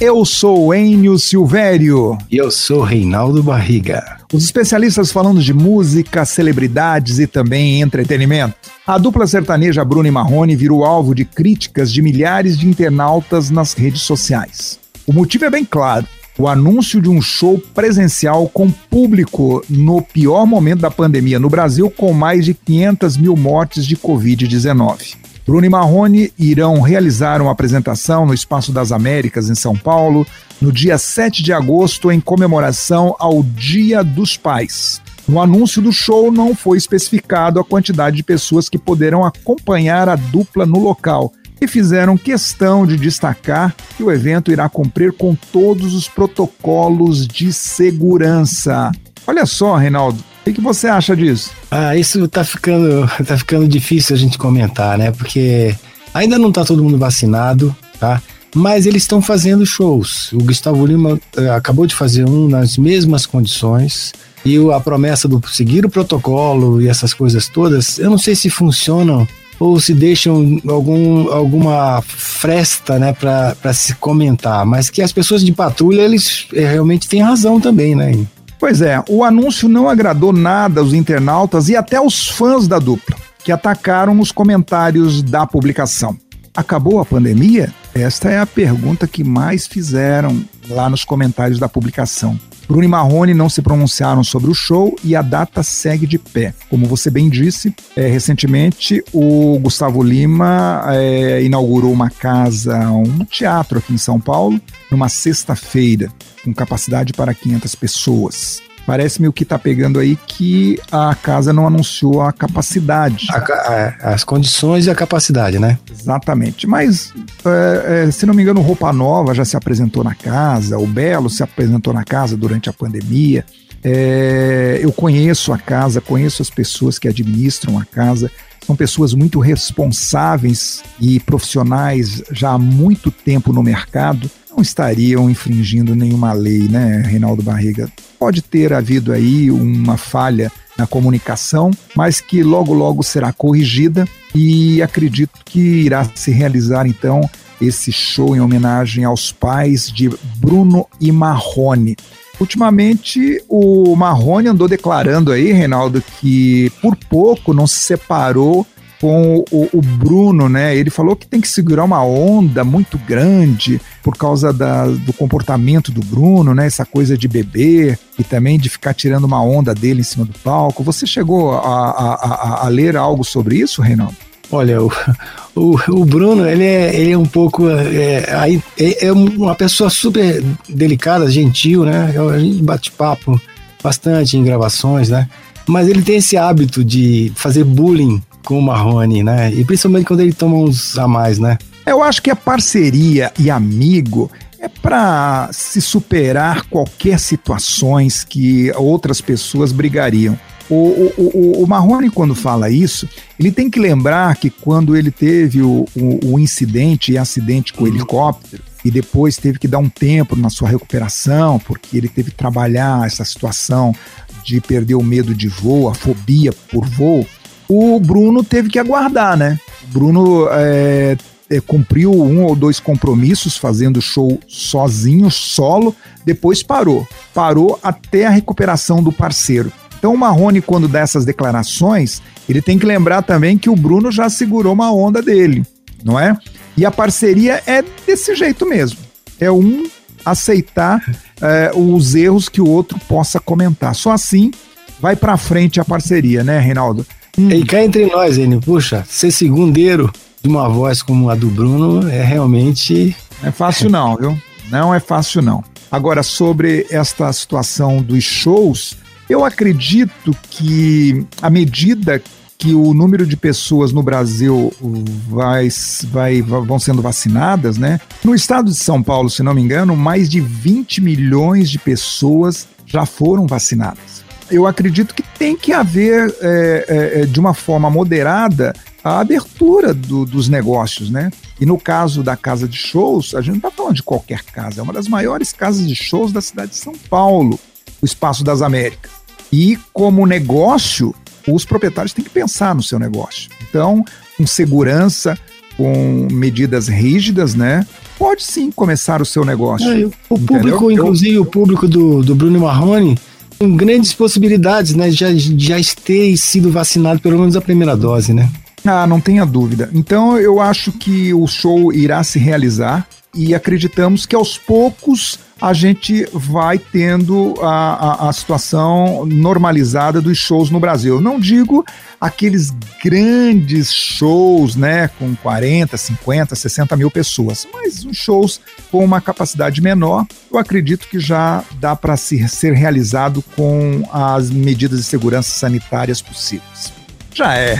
Eu sou Enio Silvério. E eu sou Reinaldo Barriga. Os especialistas falando de música, celebridades e também entretenimento. A dupla sertaneja Bruno e Marrone virou alvo de críticas de milhares de internautas nas redes sociais. O motivo é bem claro o anúncio de um show presencial com público no pior momento da pandemia no Brasil, com mais de 500 mil mortes de Covid-19. Bruno e Marrone irão realizar uma apresentação no Espaço das Américas, em São Paulo, no dia 7 de agosto, em comemoração ao Dia dos Pais. No anúncio do show não foi especificado a quantidade de pessoas que poderão acompanhar a dupla no local, e fizeram questão de destacar que o evento irá cumprir com todos os protocolos de segurança. Olha só, Reinaldo, o que, você acha disso? Ah, isso tá ficando, tá ficando difícil a gente comentar, né? Porque ainda não tá todo mundo vacinado, tá? Mas eles estão fazendo shows. O Gustavo Lima uh, acabou de fazer um nas mesmas condições. E a promessa do seguir o protocolo e essas coisas todas, eu não sei se funcionam ou se deixam algum, alguma fresta né, para se comentar, mas que as pessoas de patrulha eles é, realmente têm razão também, né? Pois é, o anúncio não agradou nada aos internautas e até aos fãs da dupla, que atacaram os comentários da publicação. Acabou a pandemia? Esta é a pergunta que mais fizeram lá nos comentários da publicação. Bruno e Marrone não se pronunciaram sobre o show e a data segue de pé. Como você bem disse, é, recentemente o Gustavo Lima é, inaugurou uma casa, um teatro aqui em São Paulo, numa sexta-feira, com capacidade para 500 pessoas. Parece-me o que está pegando aí que a casa não anunciou a capacidade. A, a, as condições e a capacidade, né? Exatamente. Mas, é, é, se não me engano, Roupa Nova já se apresentou na casa, o Belo se apresentou na casa durante a pandemia. É, eu conheço a casa, conheço as pessoas que administram a casa. São pessoas muito responsáveis e profissionais já há muito tempo no mercado. Não estariam infringindo nenhuma lei, né, Reinaldo Barriga? Pode ter havido aí uma falha na comunicação, mas que logo logo será corrigida e acredito que irá se realizar então esse show em homenagem aos pais de Bruno e Marrone. Ultimamente, o Marrone andou declarando aí, Reinaldo, que por pouco não se separou com o, o, Bruno, né? Ele falou que tem que segurar uma onda muito grande por causa da, do comportamento do Bruno, né? Essa coisa de beber e também de ficar tirando uma onda dele em cima do palco. Você chegou a, a, a, a ler algo sobre isso, Reinaldo? Olha, o, o, o, Bruno, ele é, ele é um pouco. É, é, é uma pessoa super delicada, gentil, né? A gente bate papo bastante em gravações, né? Mas ele tem esse hábito de fazer bullying com o Marrone, né? E principalmente quando ele toma uns a mais, né? Eu acho que a parceria e amigo é para se superar qualquer situações que outras pessoas brigariam. O, o, o, o, Marrone, quando fala isso, ele tem que lembrar que quando ele teve o, o, o incidente e acidente com o helicóptero, e depois teve que dar um tempo na sua recuperação, porque ele teve que trabalhar essa situação de perder o medo de voo, a fobia por voo, o Bruno teve que aguardar, né? O Bruno é, é, cumpriu um ou dois compromissos fazendo show sozinho, solo, depois parou. Parou até a recuperação do parceiro. Então o Marrone, quando dá essas declarações, ele tem que lembrar também que o Bruno já segurou uma onda dele, não é? E a parceria é desse jeito mesmo. É um aceitar é, os erros que o outro possa comentar. Só assim vai para frente a parceria, né, Reinaldo? Hum. E cá entre nós, Enio, puxa, ser segundeiro de uma voz como a do Bruno é realmente. Não é fácil, não, viu? Não é fácil, não. Agora, sobre esta situação dos shows, eu acredito que à medida que o número de pessoas no Brasil vai, vai, vão sendo vacinadas, né? No estado de São Paulo, se não me engano, mais de 20 milhões de pessoas já foram vacinadas eu acredito que tem que haver, é, é, é, de uma forma moderada, a abertura do, dos negócios, né? E no caso da casa de shows, a gente não está falando de qualquer casa, é uma das maiores casas de shows da cidade de São Paulo, o Espaço das Américas. E como negócio, os proprietários têm que pensar no seu negócio. Então, com segurança, com medidas rígidas, né? pode sim começar o seu negócio. É, o público, Entendeu? inclusive o público do, do Bruno Marrone, com grandes possibilidades, né? Já, já ter sido vacinado pelo menos a primeira dose, né? Ah, não tenha dúvida. Então eu acho que o show irá se realizar e acreditamos que aos poucos a gente vai tendo a, a, a, situação normalizada dos shows no Brasil. não digo aqueles grandes shows, né, com 40, 50, 60 mil pessoas, mas os shows com uma capacidade menor, eu acredito que já dá para ser realizado com as medidas de segurança sanitárias possíveis. Já é.